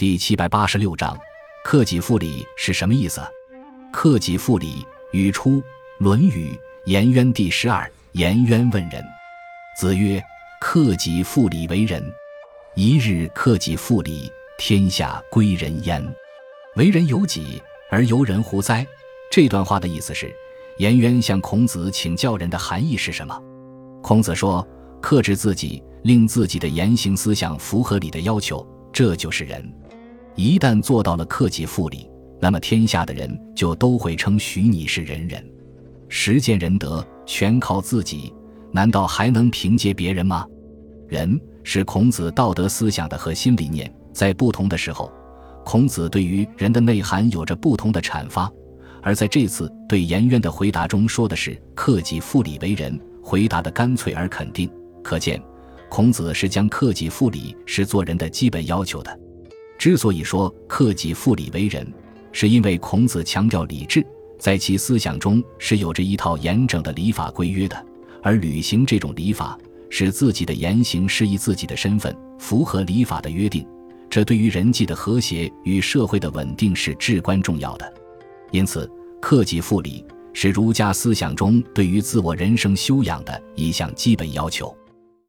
第七百八十六章，克己复礼是什么意思？克己复礼，语出《论语·颜渊》第十二。颜渊问仁，子曰：“克己复礼为仁。一日克己复礼，天下归仁焉。为人由己而由人乎哉？”这段话的意思是，颜渊向孔子请教人的含义是什么？孔子说：“克制自己，令自己的言行思想符合礼的要求，这就是仁。一旦做到了克己复礼，那么天下的人就都会称许你是仁人。实践仁德，全靠自己，难道还能凭借别人吗？仁是孔子道德思想的核心理念，在不同的时候，孔子对于人的内涵有着不同的阐发。而在这次对颜渊的回答中，说的是克己复礼为仁。回答的干脆而肯定，可见孔子是将克己复礼是做人的基本要求的。之所以说克己复礼为仁，是因为孔子强调礼制，在其思想中是有着一套严整的礼法规约的。而履行这种礼法，使自己的言行适宜自己的身份，符合礼法的约定，这对于人际的和谐与社会的稳定是至关重要的。因此，克己复礼。是儒家思想中对于自我人生修养的一项基本要求。